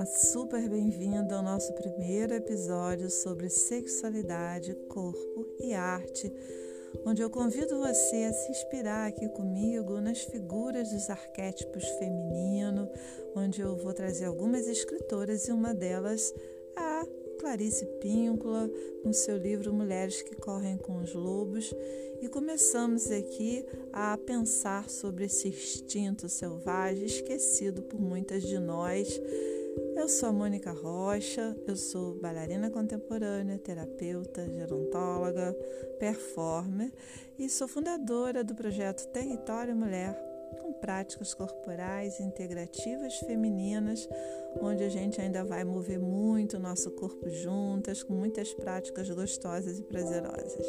Olá, super bem-vindo ao nosso primeiro episódio sobre sexualidade, corpo e arte, onde eu convido você a se inspirar aqui comigo nas figuras dos arquétipos feminino, onde eu vou trazer algumas escritoras e uma delas a Clarice Píncula, com seu livro Mulheres que Correm com os Lobos, e começamos aqui a pensar sobre esse instinto selvagem esquecido por muitas de nós. Eu sou a Mônica Rocha, eu sou bailarina contemporânea, terapeuta, gerontóloga, performer e sou fundadora do projeto Território Mulher, com práticas corporais integrativas femininas, onde a gente ainda vai mover muito o nosso corpo juntas, com muitas práticas gostosas e prazerosas.